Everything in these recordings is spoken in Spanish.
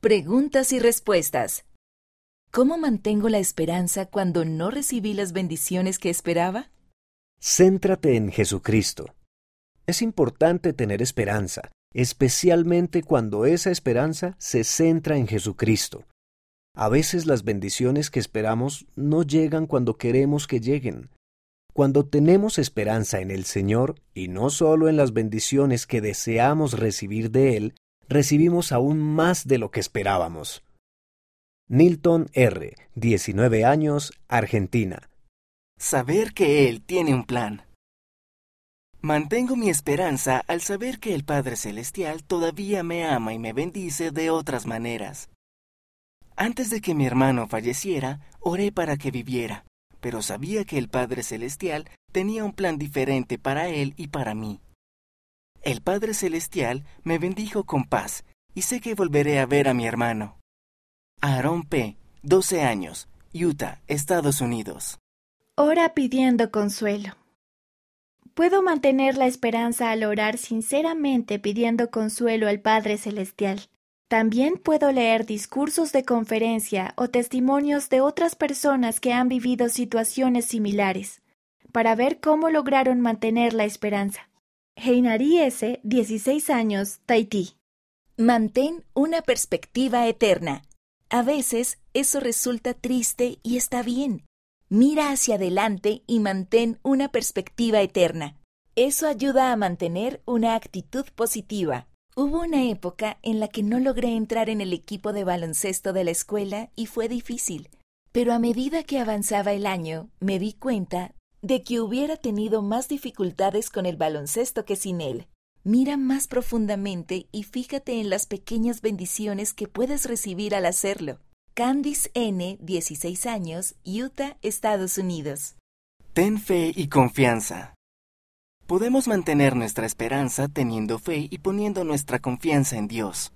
Preguntas y respuestas. ¿Cómo mantengo la esperanza cuando no recibí las bendiciones que esperaba? Céntrate en Jesucristo. Es importante tener esperanza, especialmente cuando esa esperanza se centra en Jesucristo. A veces las bendiciones que esperamos no llegan cuando queremos que lleguen. Cuando tenemos esperanza en el Señor y no solo en las bendiciones que deseamos recibir de Él, recibimos aún más de lo que esperábamos. Nilton R., 19 años, Argentina. Saber que Él tiene un plan. Mantengo mi esperanza al saber que el Padre Celestial todavía me ama y me bendice de otras maneras. Antes de que mi hermano falleciera, oré para que viviera, pero sabía que el Padre Celestial tenía un plan diferente para él y para mí. El Padre Celestial me bendijo con paz y sé que volveré a ver a mi hermano. Aaron P., 12 años, Utah, Estados Unidos. Ora pidiendo consuelo. Puedo mantener la esperanza al orar sinceramente pidiendo consuelo al Padre Celestial. También puedo leer discursos de conferencia o testimonios de otras personas que han vivido situaciones similares, para ver cómo lograron mantener la esperanza. Heinari S., 16 años, Tahití. Mantén una perspectiva eterna. A veces eso resulta triste y está bien. Mira hacia adelante y mantén una perspectiva eterna. Eso ayuda a mantener una actitud positiva. Hubo una época en la que no logré entrar en el equipo de baloncesto de la escuela y fue difícil, pero a medida que avanzaba el año me di cuenta de que hubiera tenido más dificultades con el baloncesto que sin él. Mira más profundamente y fíjate en las pequeñas bendiciones que puedes recibir al hacerlo. Candice N., 16 años, Utah, Estados Unidos. Ten fe y confianza. Podemos mantener nuestra esperanza teniendo fe y poniendo nuestra confianza en Dios.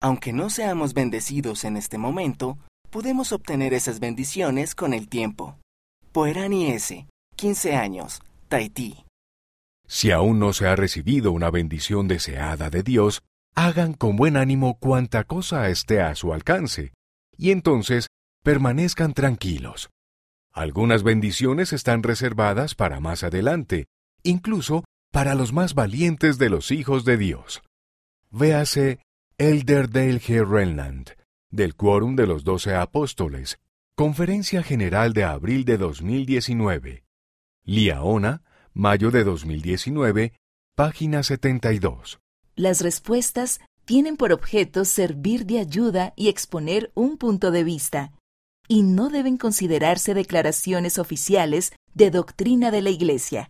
Aunque no seamos bendecidos en este momento, podemos obtener esas bendiciones con el tiempo. Poerani S., 15 años, Tahití. Si aún no se ha recibido una bendición deseada de Dios, hagan con buen ánimo cuanta cosa esté a su alcance y entonces permanezcan tranquilos. Algunas bendiciones están reservadas para más adelante, incluso para los más valientes de los hijos de Dios. Véase Elder Dale G. Renland, del Quórum de los Doce Apóstoles, Conferencia General de abril de 2019. Liaona, mayo de 2019, página 72. Las respuestas tienen por objeto servir de ayuda y exponer un punto de vista, y no deben considerarse declaraciones oficiales de doctrina de la Iglesia.